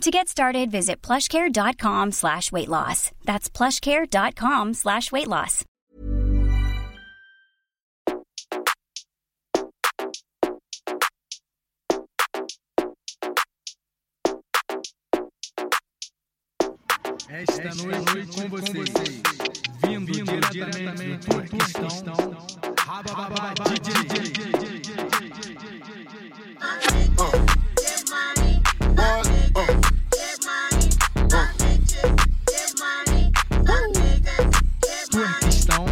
To get started, visit plushcare.com slash weight loss. That's plushcare.com slash weight loss. Esta noite com vocês, vindo diretamente do Turquistão, DJ. Turquistão,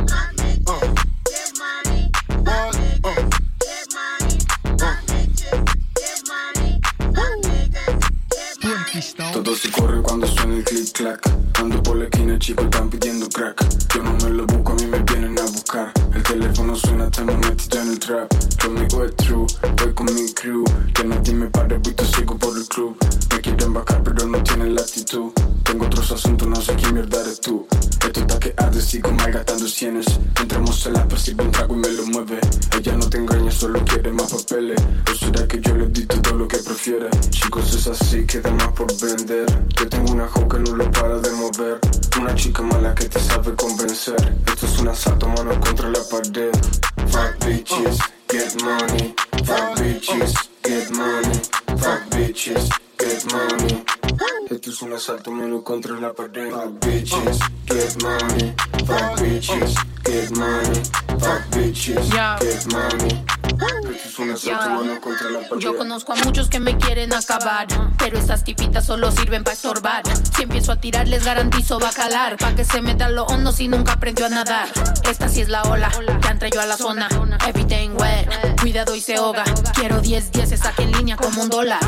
Turquistão. Todo se corre cuando suena el click clack. Ando por la esquina, chicos están pidiendo crack. Yo no me lo busco, a mí me vienen a buscar. El teléfono suena, estamos metidos en el trap. Conmigo es true, voy con mi crew. Que nadie me pare, visto sigo por el club. Me quieren bajar, pero no tienen la actitud. Tengo otros asuntos, no sé quién mierda eres tú. Está que arde, sigo malgastando cienes. Entramos en la persigo un trago y me lo mueve. Ella no te engaña, solo quiere más papeles. ¿O será que yo le di todo lo que prefiere? Chicos, es así, queda más por vender. Yo tengo una hoe que no lo para de mover. Una chica mala que te sabe convencer. Esto es un asalto, mano contra la pared. Fuck bitches, get money. Fuck bitches, get money. Fuck bitches, es un asalto, mano contra la pared. Fuck bitches, get money. Fuck bitches, get money. Fuck bitches, get money. Yeah. Yo conozco a muchos que me quieren acabar, pero estas tipitas solo sirven para estorbar. Si empiezo a tirar, les garantizo va a calar. Pa' que se meta lo hondo si nunca aprendió a nadar. Esta sí es la ola, ya entré yo a la zona. Everything wet, cuidado y se ahoga. Quiero 10 10 saque en línea como un dólar.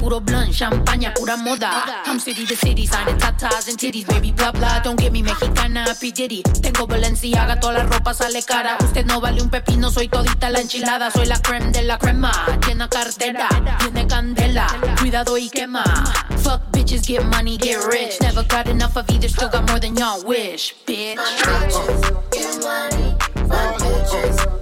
Puro blunt, champaña, pura moda. I'm city to city, signing tatas and titties, baby, bla bla. Don't get me mexicana, P. Diddy. Tengo Balenciaga, toda la ropa sale cara. Usted no vale un pepino, soy todita la enchilada. Soy la creme de la crema, llena cartera, tiene candela. Cuidado y quema. Fuck bitches, get money, get rich. Never got enough of either, still got more than y'all wish, bitch. fast.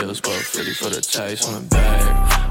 Bills, but 50 for the taste on the bag.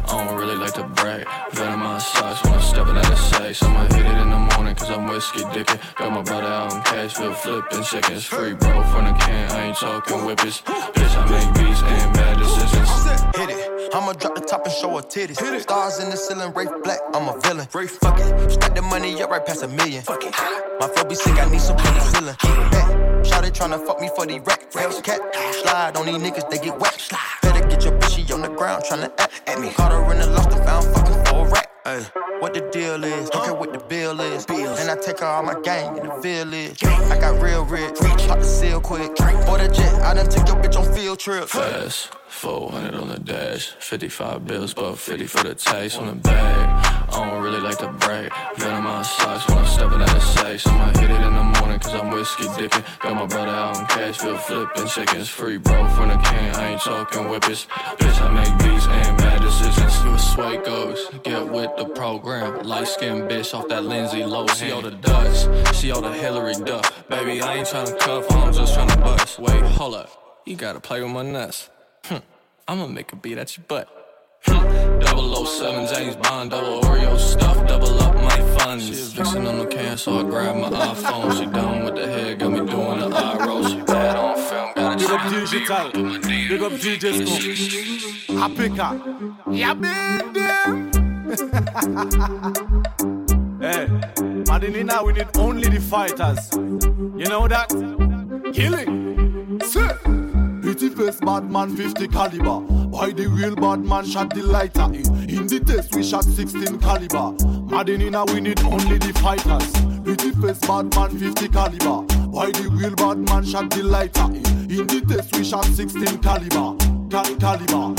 I don't really like to brag. Venom my socks when I'm stepping out of sight. I'ma hit it in the morning, cause I'm whiskey dipping. Got my brother out in Cashville flipping seconds. Free bro from the can, I ain't talking whippers. Bitch, I make beats and bad decisions. Hit it. I'ma drop the top and show her titties. Hit it. Stars in the ceiling, Rafe Black, I'm a villain. Rafe, fuck it. Stack the money up right past a million. Fuck it. My flow be sick, I need some penicillin. Back. Shout it tryna fuck me for the rack. Hellcat. Slide on these niggas, they get whacked. Better get your bitchy on the ground tryna act at me. Caught her in the lost and found fucking for a rack. Ay, what the deal is, don't care what the bill is. And I take her all my gang in the village. I got real rich, pop the seal quick. Or the jet, I done took your bitch on field trips. Fast, 400 on the dash. 55 bills, but 50 for the taste on the bag. I don't really like to brag. Venom my socks when I'm stepping out of sight. I'ma hit it in the morning, cause I'm whiskey dipping. Got my brother out in Cashville flipping chickens. Free bro from the can, I ain't talking whippers. Bitch, I make beats and bad decisions. You a sway goes, get with the program. Light skinned bitch off that Lindsay low. See all the Dutch, see all the Hilary Duff. Baby, I ain't tryna cuff, I'm just tryna bust. Wait, hold up, you gotta play with my nuts. Hm, I'ma make a beat at your butt. Hm, 007 James Bond, double Oreo stuff, double up my funds. She was fixing on the can, so I grabbed my iPhone. She done with the head, got me doing the eye roll. She bad on film, got a Big up chick digital, put my D in big up the DJ Scoop. Africa, yeah, baby. hey, Madinina, we need only the fighters. You know that? Killing. Sit. Pretty face bad man 50 caliber. Why the real bad man shot the lighter? In, in the test we shot 16 caliber. Madinina, we need only the fighters. Pretty face bad man 50 caliber. Why the real bad man shot the lighter? In, in the test we shot 16 caliber. cal- caliber.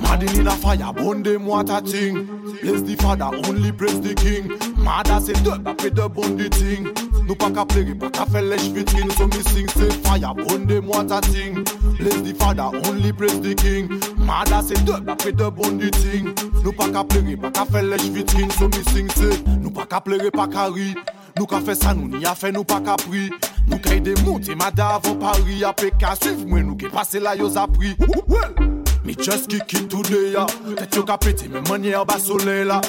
Mad in a fire, burn them water thing. Bless the father, only praise the king. Mad as a dub, après de bon the thing. Nou pa ka plege, pa ka fe lèche vitrine So me sing, say fire, burn them water thing Bless the father, only praise the king. Mad as a dub, après de bon the thing Nou pa ka plege, pa ka fe lèche vitrine So me sing, say, nou pa ka plege, pa ka ri Nou ka fe sa nou, ni a fe nou pa ka pri Nou kay de monte, mada avon pari Ape ka suiv mwen nou ke pase la yo zapri Well, me just kick it today ya. Tet yo ka pete, men manye an ba soleil la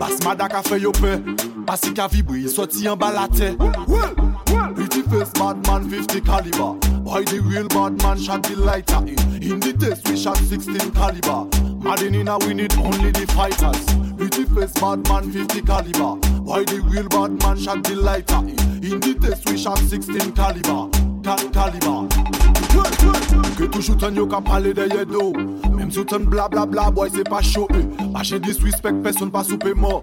bas mada ka fe yo pe Pasik a vibri, soti an balate Pretty face, madman, 50 caliber Why the real madman shot the lighter. Eh, in the test we shot 16 caliber. Madenina we need only the fighters. Pretty face, madman, 50 caliber Why the real madman shot the lighter. Eh, in the test we shot 16 caliber. Cal caliber. Ke toujou ten yo ka pale deye do Mem sou ten bla bla bla boy se pa show eh. Pache disrespect, person pa soupe mo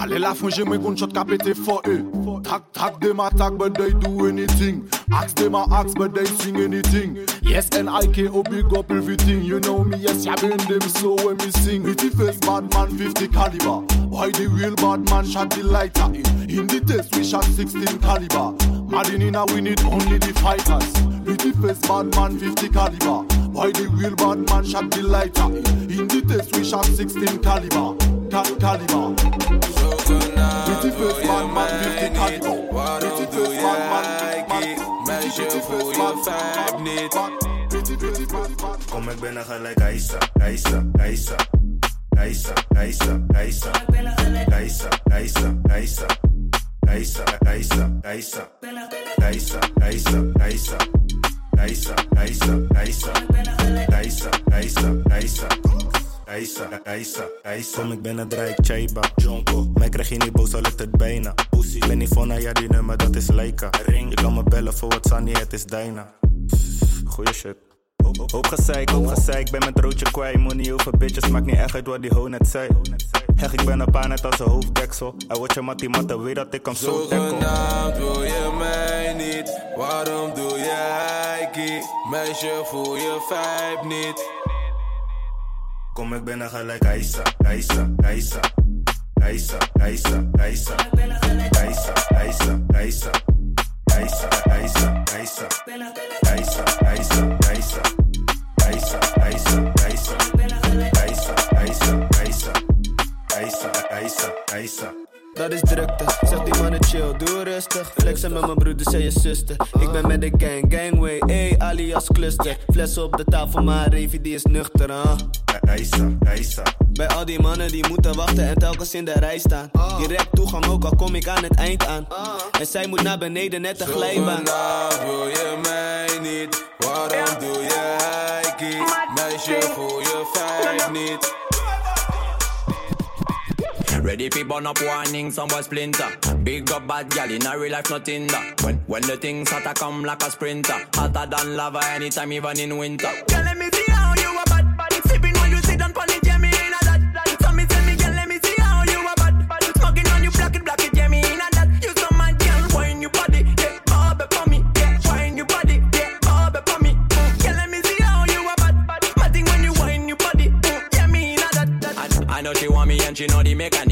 Allez la fin j'ai moins gun shot ka pété fort eh. Track track them attack but they do anything. Ask them a ask but they sing anything. Yes and I can big up everything. You know me yes ya been them slow when me sing. Pretty face bad man 50 caliber. Why the real bad man shot the lighter in In the test we shot 16 caliber. Madin in a we need only the fighters. Pretty face bad man 50 caliber. Why the real bad man shot the lighter in In the test we shot 16 caliber Cal caliber Pretty face bad man 50 caliber Pretty face bad man 50 caliber Meisje, voel je vibe niet? Pretty pretty bad bad Kom ik binnen gelijk Aisa, Aisa, Aisa Aisa, Aisa, Aisa Aisa, Aisa, Aisa Aisa, Aisa, Aisa Aisa, Aisa, Aisa Aisa, Aisa, Aisa Aisa, Aisa, Aisa Aisa, Aisa, Aisa Kom ik binnen, draai ik Chaiba Jonko. Mij krijg je niet boos, al lukt het bijna. Pussy Ben niet van, ja die nummer, dat is Leica. Ring Je kan me bellen voor wat Sunny, het is Dyna. Goeie shit. Hoop gezeik, hoop gezeik, ben mijn broodje kwijt Moet niet over bitches, maakt niet echt uit wat die ho net zei. Heg, ik ben een paar net als een hoofddeksel. Hij wordt je mattie, matte, weet dat ik hem zo Zogenaamd wil je mij niet. Waarom doe je heikie? Meisje, voel je vibe niet? Kom ik binnen gelijk Aisa, Aisa, Aisa Aisa, Aisa, Aisa Aisa, Aisa, Aisa Aisa, Aisa, Aisa Aisa, Aisa, Aisa Aisa, Dat is drukte, zeg die mannen chill, doe rustig. Flexen met mijn broeders en je zuster Ik ben met de gang, gangway, ey, alias cluster. Flessen op de tafel, maar Revi die is nuchter, huh? Aisa, Aisa Bij al die mannen die moeten wachten en telkens in de rij staan. Direct toegang ook al kom ik aan het eind aan. En zij moet naar beneden net een glijbaan. Zogenaamd wil je mij niet. Waarom doe je heikie? Meisje, voel je vibe niet? Ready fi burn up warning, some boy splinter. Big up bad gal in a real life, nothing that. When when the things hotter come like a sprinter, hotter than lava anytime, even in winter. Girl, let me see how you a bad, bad. Sipping when you sit down pon it, yeah me in a that. So me tell me, girl, let me see how you a bad, bad. Smoking on you, block it, block it, yeah me in a that. You so mad, girl, wine your body, yeah, bob it for me, yeah, wine your body, yeah, bob it for me. Mm. Girl, let me see how you a bad, bad. Mad thing when you wine your body, mm. yeah me in a that. that. I, I know she want me and she know the mechanic.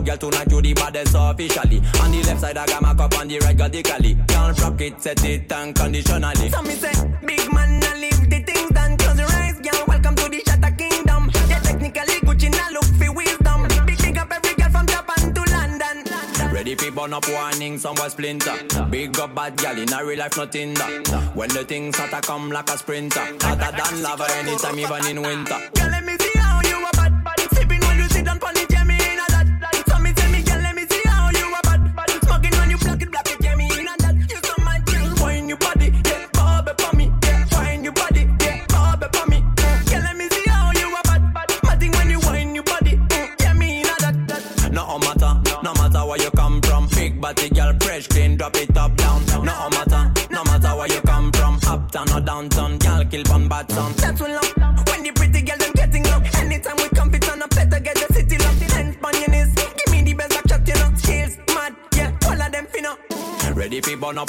Top a top girl tonight you the baddest officially. On the left side I got my cup on the right radically. Can't rock it, set it unconditionally. So me say, big man, I leave the things done. Close your eyes, girl. Welcome to the Shatter Kingdom. Yeah, technically Gucci now look for wisdom. Big big up every girl from Japan to London. Ready for burn up warning, some boy splinter. Big up bad gal in a real life, nothing that. When the things hotter come like a sprinter. Hotter than lava anytime, even in winter.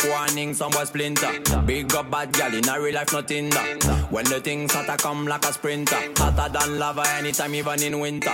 Up warning, some boy splinter. Big up bad gal in a real life, nothing that. When the things hotter come like a sprinter. Hotter than lava anytime, even in winter.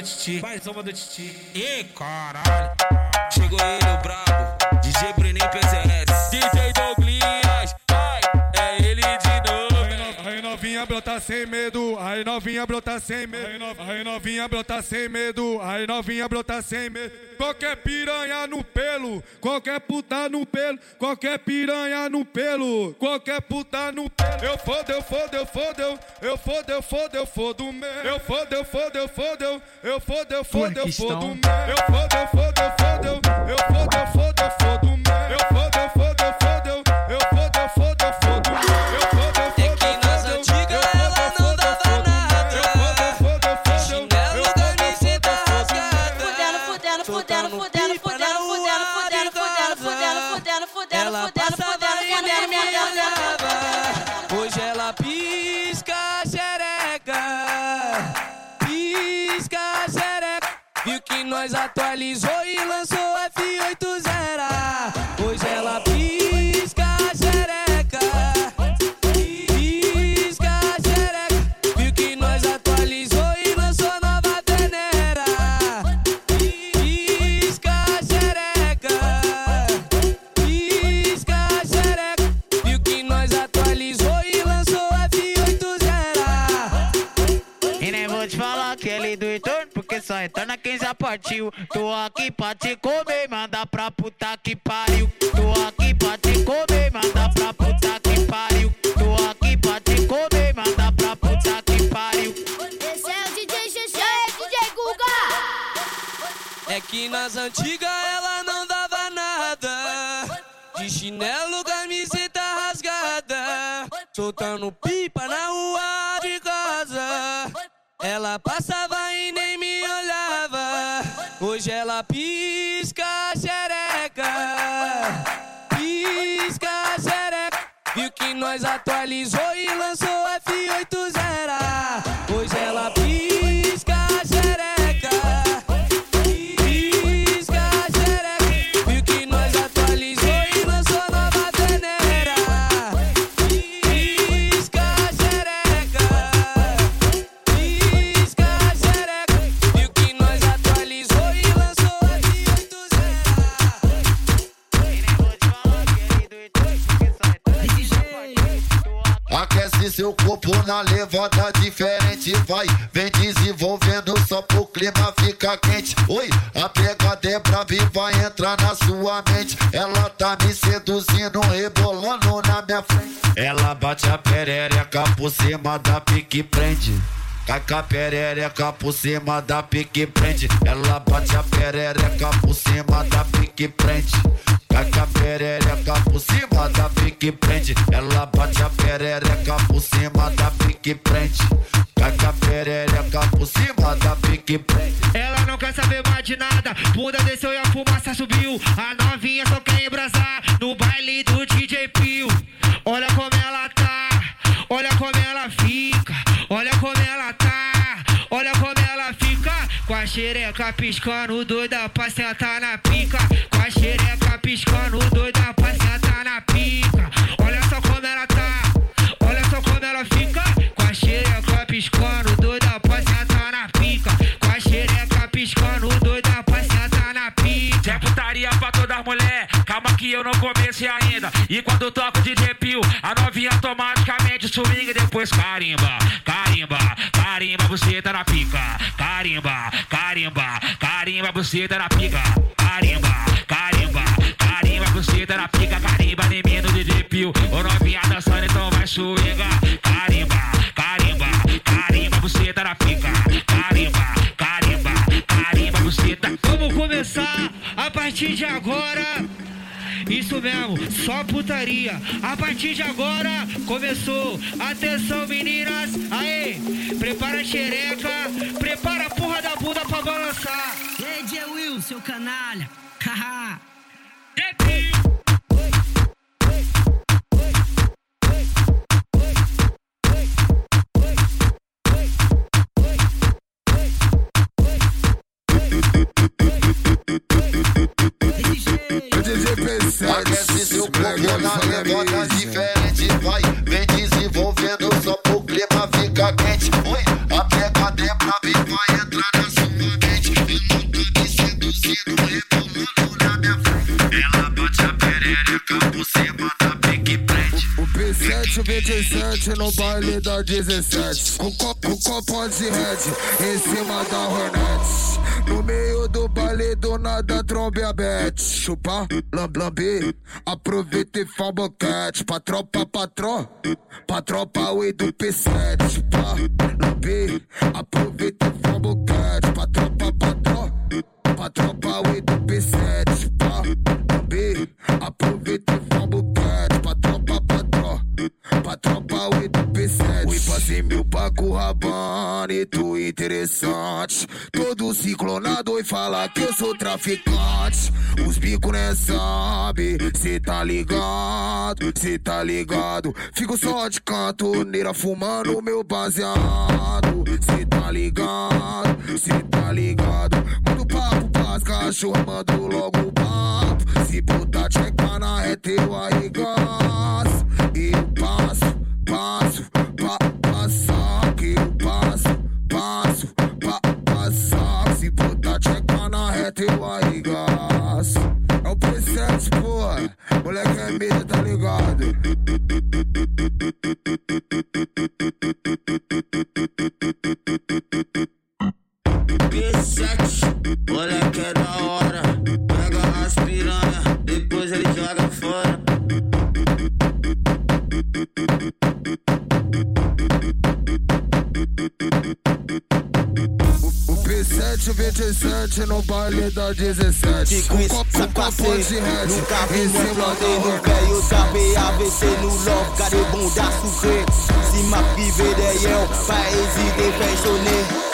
do Titi. Vai, zomba do Titi. Ih, caralho. Chegou ele, o brabo. DJ Bruninho PZS. DJ Douglinhas, vai. É ele de novo. Aí no- Aí novinha brota sem medo, aí novinha brota sem medo, aí no- aí novinha brota sem medo, aí novinha brota sem medo. Qualquer piranha no pelo, qualquer puta no pelo, qualquer piranha no pelo, qualquer puta no pelo. Eu fodo, eu fodo, eu fodo, eu- eu fodo, eu fodo, eu fodo mesmo. Eu fodo, eu fodo, eu fodo, eu- eu fodo, eu fodo, eu fodo mesmo. Eu fodo, eu fodo, eu fodo, Finalizou e lançou. Partiu. Tô aqui pra te comer, manda pra puta que pariu. Tô aqui pra te comer, manda pra puta que pariu. Tô aqui pra te comer, manda pra puta que pariu. Esse é o DJ Xexé, DJ Guga. É que nas antigas ela não dava nada. De chinelo, camiseta rasgada. Soltando pipa na rua de casa. Ela passava e nem me ela pisca xereca. Pisca xereca. Viu que nós atualizou e lançou F80. Seu corpo na levada diferente, vai. Vem desenvolvendo só pro clima ficar quente. Oi, a pegada é brava e vai entrar na sua mente. Ela tá me seduzindo, rebolando na minha frente. Ela bate a perereca por cima da pique prende. Caca perereca por cima da pique prende. Ela bate a perereca por cima da pique prende. Caca perereca por cima da pique prende. Ela bate a perereca por cima da pique prende. Caca perereca por cima da pique prende. Ela não quer saber mais de nada. Bunda desceu e a fumaça subiu. A novinha só quer embrasar no baile do DJ Pio. Olha como ela tá, olha como ela fica, olha como ela tá, olha como ela fica. Com a xereca piscando, doida pra sentar na pica. Com a xereca piscando, doida pra sentar na pica. Olha só como ela tá, olha só como ela fica. Com a xereca piscando, doida pra sentar na pica. Com a xereca piscando, doida pra sentar na pica. É putaria pra todas as mulher, calma que eu não comecei ainda. E quando toco de pio, a novinha automaticamente swing e depois carimba, carimba, carimba, você tá na pica. Carimba, carimba, carimba, você tá na pica. Na pica. Carimba, nem menos de pio. Ô novinha dançando, então vai swingar. Carimba, carimba, carimba, você tá na pica. Carimba, carimba, carimba, você tá. Vamos começar a partir de agora. Isso mesmo, só putaria. A partir de agora começou. Atenção, meninas. Aê, prepara a xereca. Prepara a porra da bunda pra balançar. Ei, J. Will, seu canalha. Haha. Yo, yo, yo, yo, P7 27 no baile da 17 Com copo, com copo de red em cima da Hornet No meio do baile do nada trombe a bet. Chupa, lamb, lambe, aproveita e faz boquete. Pra tropa, patrão, pra tropa o do P7 Chupa, lambe, aproveita e faz boquete. Pra tropa, patrão, pra tropa o do P7 Chupa, lambe, aproveita e pra tropa o do P7 Oi, passei mil paco rabano e tu interessante. Todo ciclonado e fala que eu sou traficante. Os bico né sabe, cê tá ligado, cê tá ligado. Fico só de canto, neira fumando meu baseado. Cê tá ligado, cê tá ligado. Manda o papo pras cachorro, mando logo o papo. Se botar tcheca na reta eu arregaço passar Que eu passo, passo, pa, passar Se botar tcheca na reta eu arregaço É o P7, pô Moleque é medo, tá ligado? 17, não baile da 17 Copo com pão de red Nunca vi mandei no velho da BAVC no love Gade bunda sucre Si ma privé de yon Pa ezite fè chonè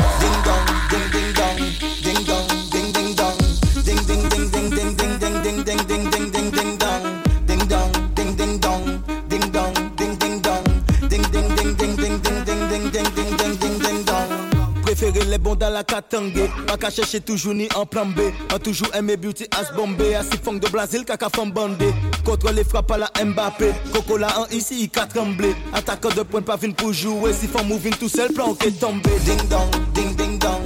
la katangé Pas qu'à chercher toujours ni en plan B. A toujours aimé beauty as bombé. Assis funk de Brésil kaka femme bandé. Contre les frappes à la Mbappé. Coco là en ici il qu'a tremblé. Attaquant de point pas fin pour jouer. Si font moving tout seul plan est tombé. Ding dong, ding ding dong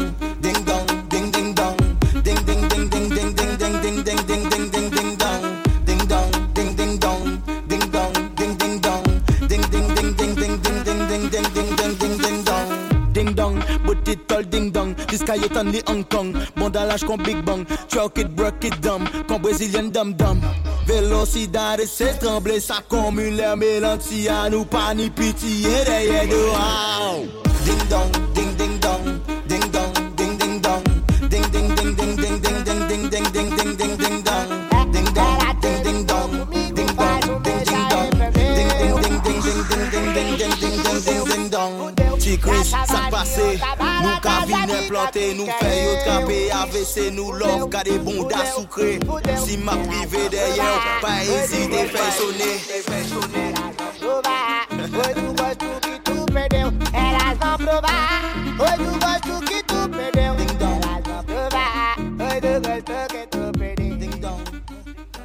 Kayetan li Hong Kong. Bondalage kon Big Bang. Truck it, broke it, dumb. Kon Brazilian dum dum. Velocidade se tremble Sa komune l'air mélancie A nou pa ni pitié Deye do Ding dong. Chicris, sa pase Nou ka vine plante, nou fè yo trape AVC nou love, ka de bonda soukre Si ma prive deryen Pa ezite fè sone Foi do gosto que tu perdeu, elas vão provar. Do gosto que tu perdeu, elas vão provar. Do gosto que tu perdeu.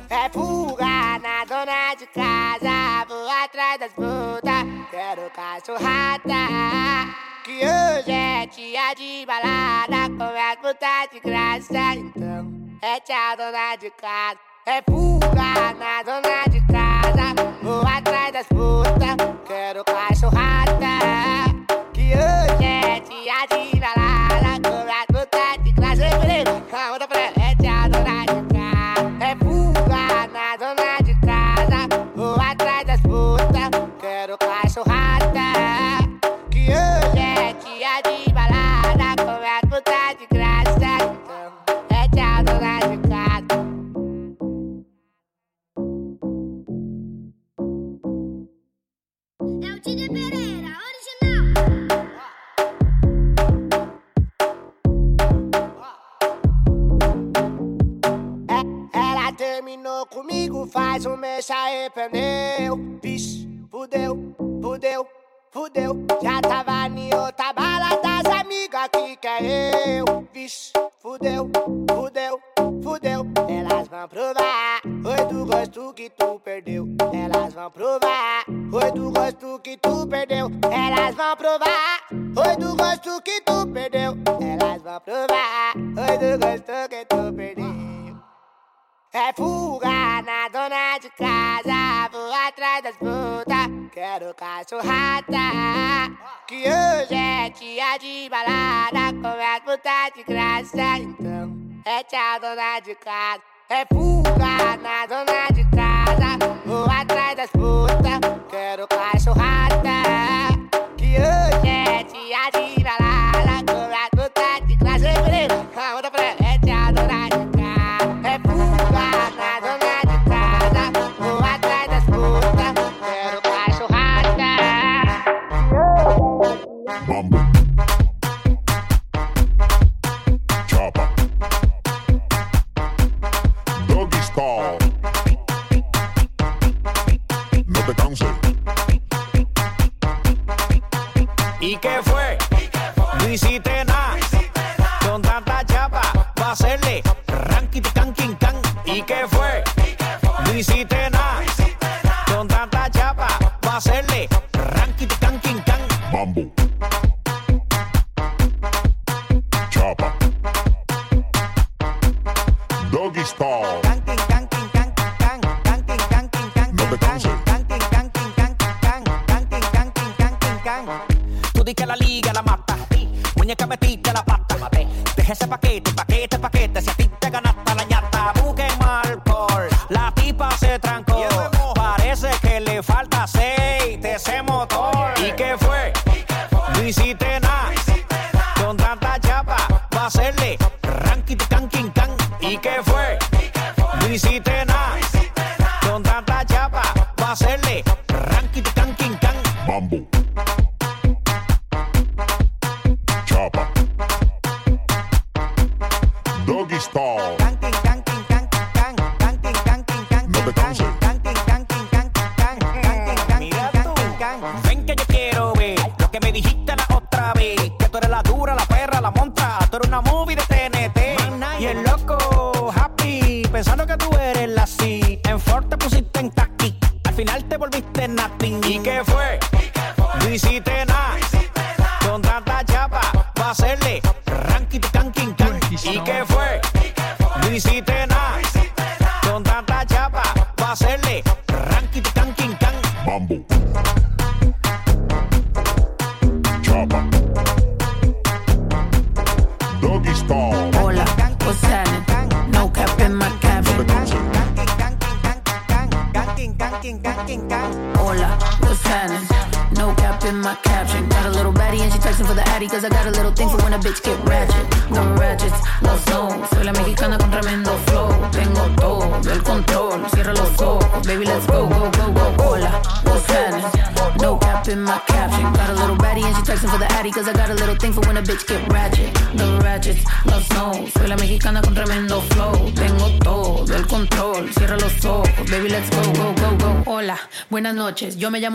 É fuga na dona de casa, vou atrás das putas. Quero cachorrada, que hoje é dia de balada. Com as putas de graça, então é tchau, dona de casa. É fuga na dona de casa, vou atrás das putas. Quero cachorrada, que hoje gosto que tu perdeu. Elas vão provar, foi do gosto que tu perdeu. Elas vão provar, foi do gosto que tu perdeu. É fuga na dona de casa, vou atrás das putas. Quero cachorrada, que hoje é dia de balada. Com as putas de graça, então é tchau, dona de casa. É fuga na dona de casa, vou atrás das putas. Quero Yeah, Yeah, G-I-D.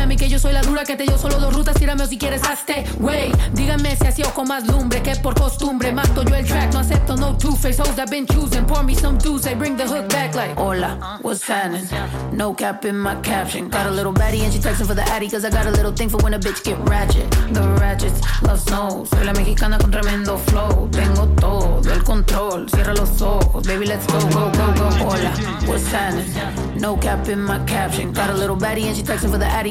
a mí que yo soy la dura que te dio solo dos rutas. Tírame o si quieres hazte. Wey, díganme si así o con más lumbre que por costumbre. Mato yo el track, no acepto no two-face. Hoes that been choosing, pour me some juice. I bring the hook back like, hola, what's happening? No cap in my caption. Got a little baddie and she texting for the addy cause I got a little thing for when a bitch get ratchet. The ratchets, love snow. Soy la mexicana con tremendo flow. Tengo todo el control. Cierra los ojos, baby, let's go, go, go, go. Hola, what's happening? No cap in my caption. Got a little baddie and she texting for the addy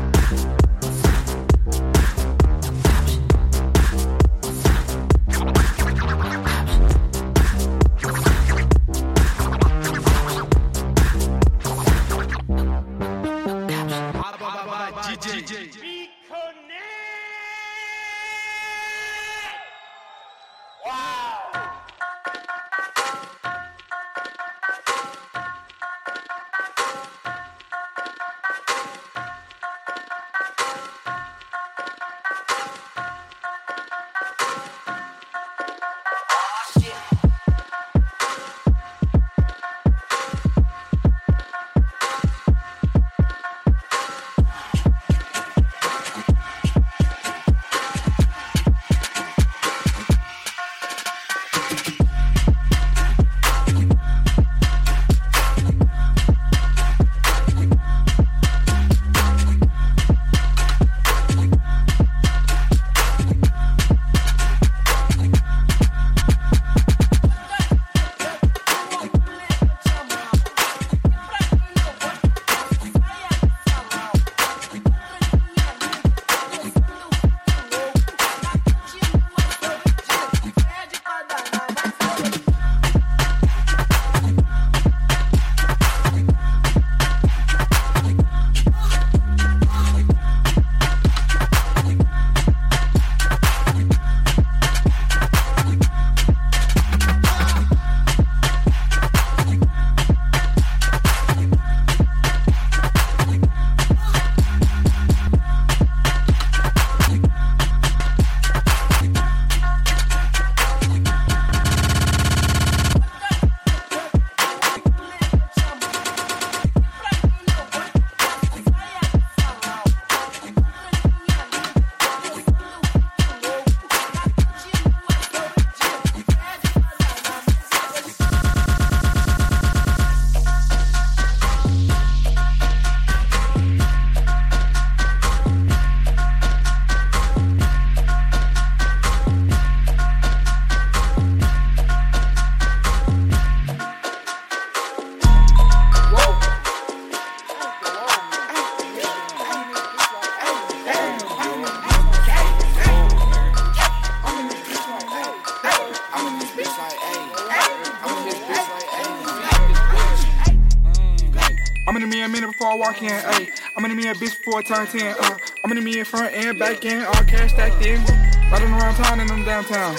Walk in. Ayy, I'm in me a bitch before I turn 10. Uh, I'm in me in front and back end, all cash stacked in. Riding around town and I'm downtown.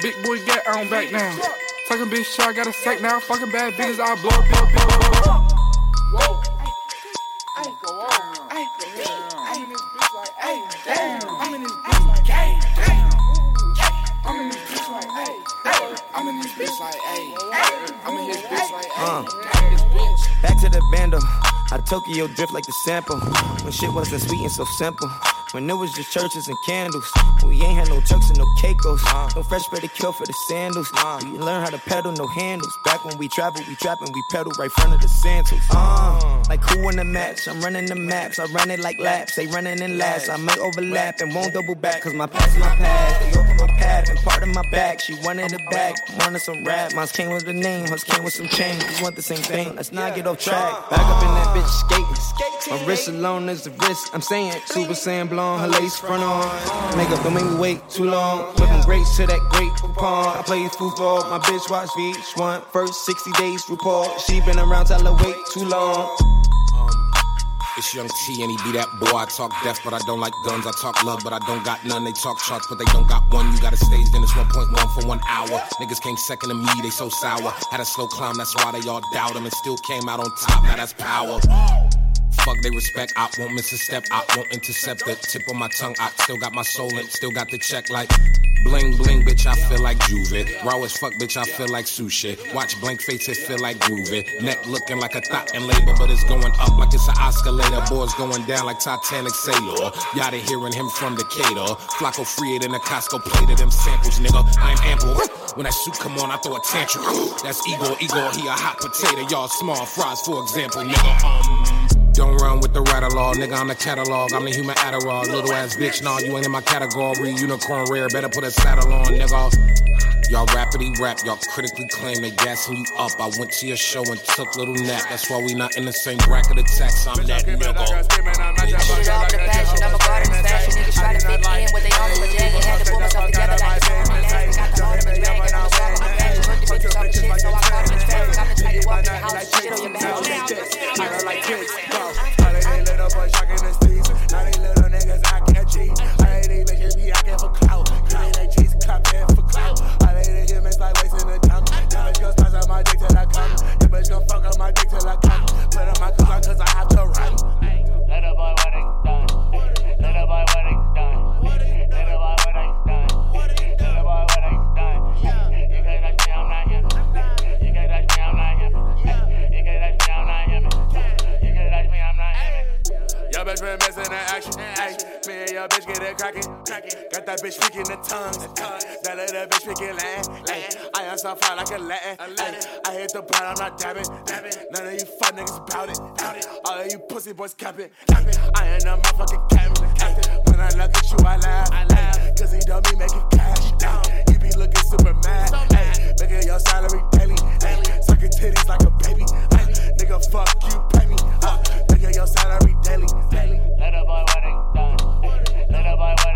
Big boy get on back down. Talking bitch I got a sack now. Fucking bad bitches, I blow up, blow blow Of drift like the sample. When shit wasn't sweet and so simple. When it was just churches and candles. We ain't had no Turks and no Caicos. No fresh bread to kill for the sandals. We learn how to pedal, no handles. Back when we travel, we trap and we pedal right front of the Santos. Uh, like who in the match? I'm running the maps. I run it like laps. They running in laps. I might overlap and won't double back. Cause my past my past. And part of my back. She wanted it back. Wanted some rap. Mine came with the name. Hers came with some change. We want the same thing. Let's not get off track. Back up in that bitch skating. My wrist alone is the wrist. I'm saying Super Saiyan blonde, her lace front on. Makeup don't make me wait too long. Whipping grapes to that great coupon. I play football, my bitch watch VH1. First 60 days report. She been around, tell her wait too long. It's Young T and he be that boy. I talk death, but I don't like guns. I talk love, but I don't got none. They talk charts, but they don't got one. You got a stage, then it's 1.1 for one hour. Niggas came second to me, they so sour. Had a slow climb, that's why they all doubt him and still came out on top. Now that's power. Fuck they respect, I won't miss a step, I won't intercept the tip of my tongue. I still got my soul and still got the check like bling bling, bitch. I feel like Juve. Raw as fuck, bitch. I feel like sushi. Watch blank face, it feel like groovy. Neck looking like a thought in labor, but it's going up like it's an escalator. Boys going down like Titanic sailor. Y'all hearing him from the Decatur. Flacco free it in a Costco plate of them samples, nigga. I'm ample. When that suit come on, I throw a tantrum. That's Igor, Igor, he a hot potato. Y'all small fries, for example, nigga. Um. Don't run with the rattle law, nigga. I'm the catalog. I'm the human Adderall. Little ass bitch, nah, you ain't in my category. Unicorn rare, better put a saddle on, nigga. Y'all rapidly rap, y'all critically claim they gassing you up. I went to your show and took little nap. That's why we not in the same bracket of tax. I'm that nigga. Put it off the passion, I'm a garden fashion. Niggas try to fit in what they on in the jacket. Had to pull myself together like a storm. Got the heart of a dragon. I'm a swallow my passion. Put the bitches off the shit, so I caught him in traffic. I'm the type to walk in the house, shit on your back. I don't like kids, bro. All of they little boys shocking the streets. Now they little niggas I can't cheat. All of these bitches be acting for clout. Me they cheese, clapping for clout. All of the humans like wasting the time. Bitch gon' pass on my dick till I come. Bitch gon' fuck on my dick till I come. I fly like a Latin. I hit the blood, I'm not dabbing. None of you fuck niggas bout it. All of you pussy boys cap it. I ain't a motherfucking captain. When I look at you, I laugh. Cause he don't be making cash. You be looking super mad. At your salary daily. Sucking titties like a baby. Nigga, fuck you, pay me. At your salary daily. a boy what it's done. A boy what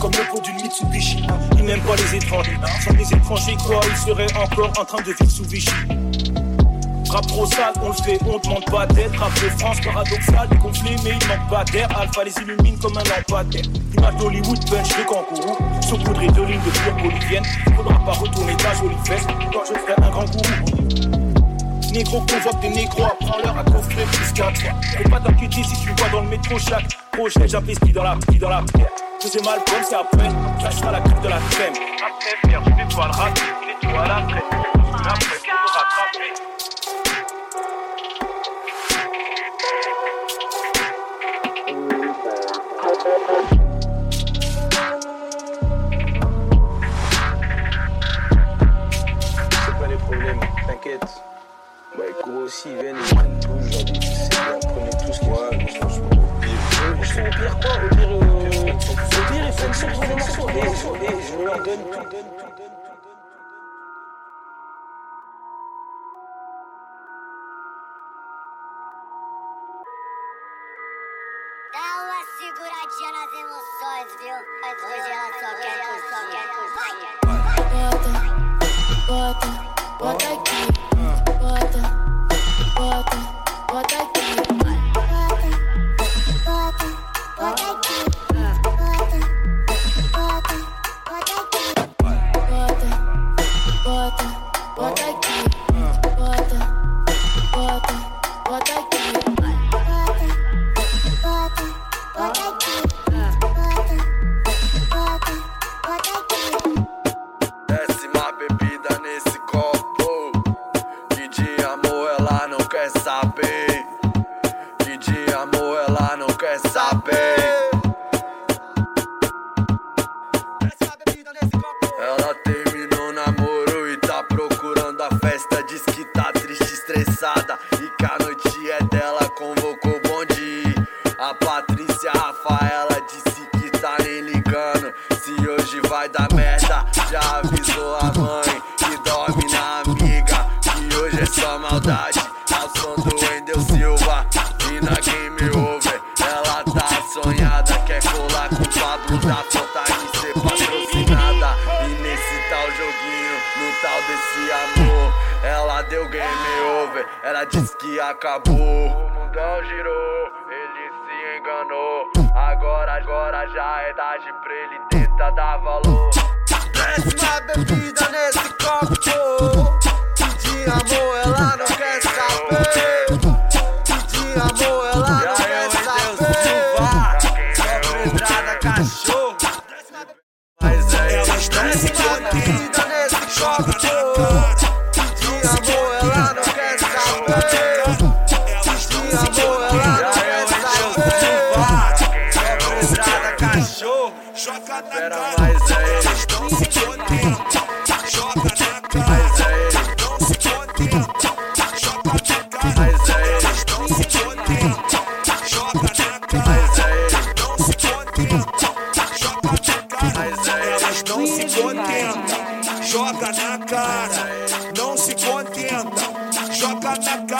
Comme le pot d'une Mitsubishi. Il n'aime pas les étrangers. Sans les étrangers, quoi, il serait encore en train de vivre sous Vichy. Rap trop sale, on le fait, on demande pas d'aide. Rap de France, paradoxal, des conflits, mais il manque pas d'air. Alpha les illumine comme un lampadaire. Image d'Hollywood, punch de kangourou. Saupoudré de lignes de pure bolivienne. Faudra pas retourner ta jolie fesse quand je ferai un grand gourou. Négro convoque des négros, apprends-leur à plus qu'un toi. Faut pas t'inquiéter si tu vois dans le métro chaque projet, j'investis dans la dans la pierre. Je sais mal comme c'est après, clashera la coupe de la crème. Après, frère, je vais pas le rater, il est tout à la crème. Après, pour me rattraper. C'est pas les problèmes, t'inquiète. Bah, les aussi, ils viennent, ils c'est le pire quoi Le pire, euh, le pire, ils font que sur des morceaux. Et, je leur donne tout. seguradinha nas emoções, viu? Mas hoje ela só quer curtir, só quer. Bota, bota, bota aqui. Bota, bota, bota aqui.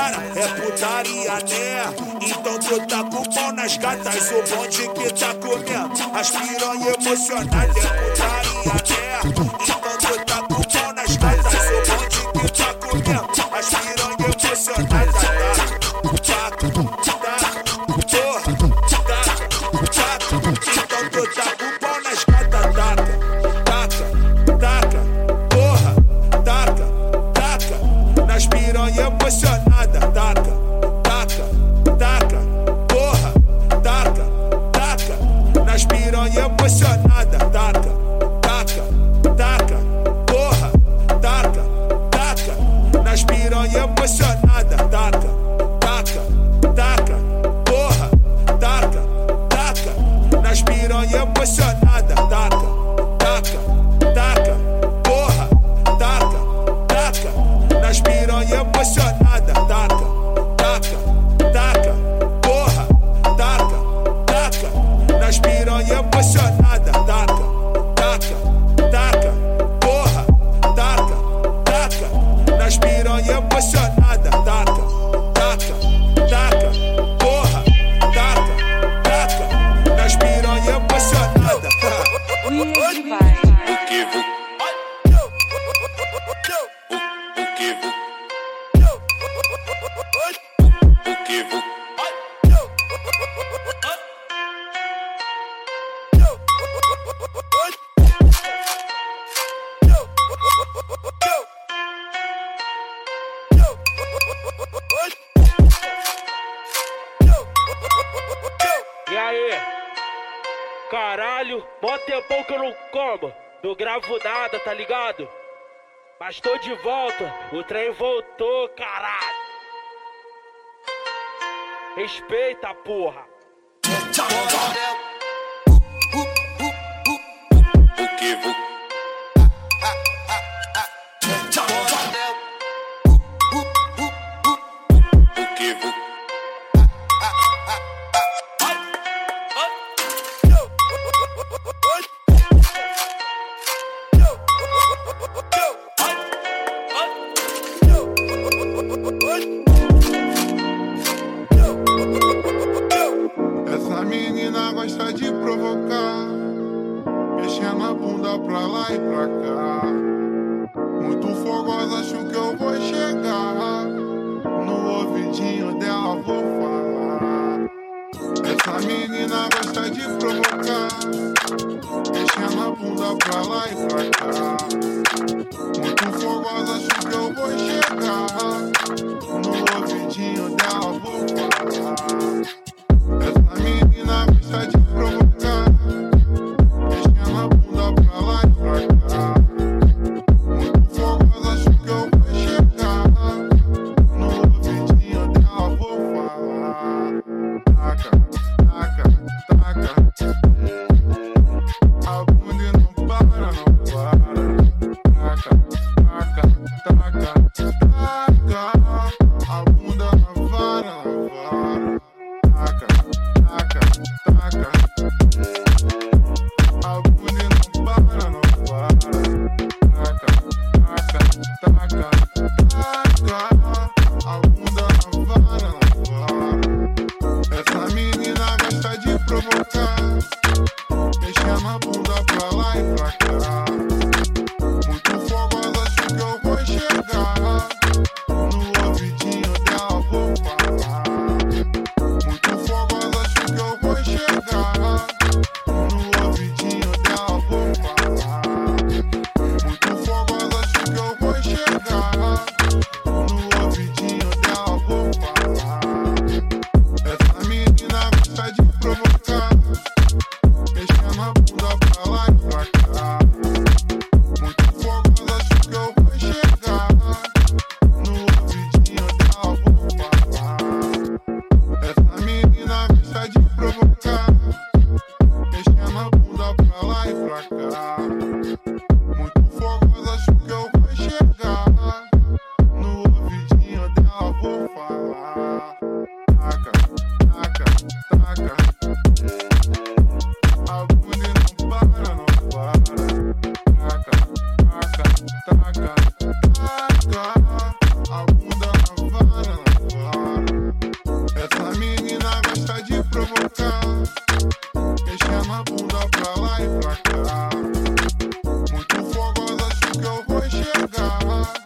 cara é putaria, né? Então tu tá com o pau nas gatas, sou bonde que tá comendo. As piranha emocionadas. é putaria, né? Então Mó tempão que eu não como, não gravo nada, tá ligado? Mas tô de volta, o trem voltou, caralho. Respeita, porra. Tchau, tchau. O que, o heart.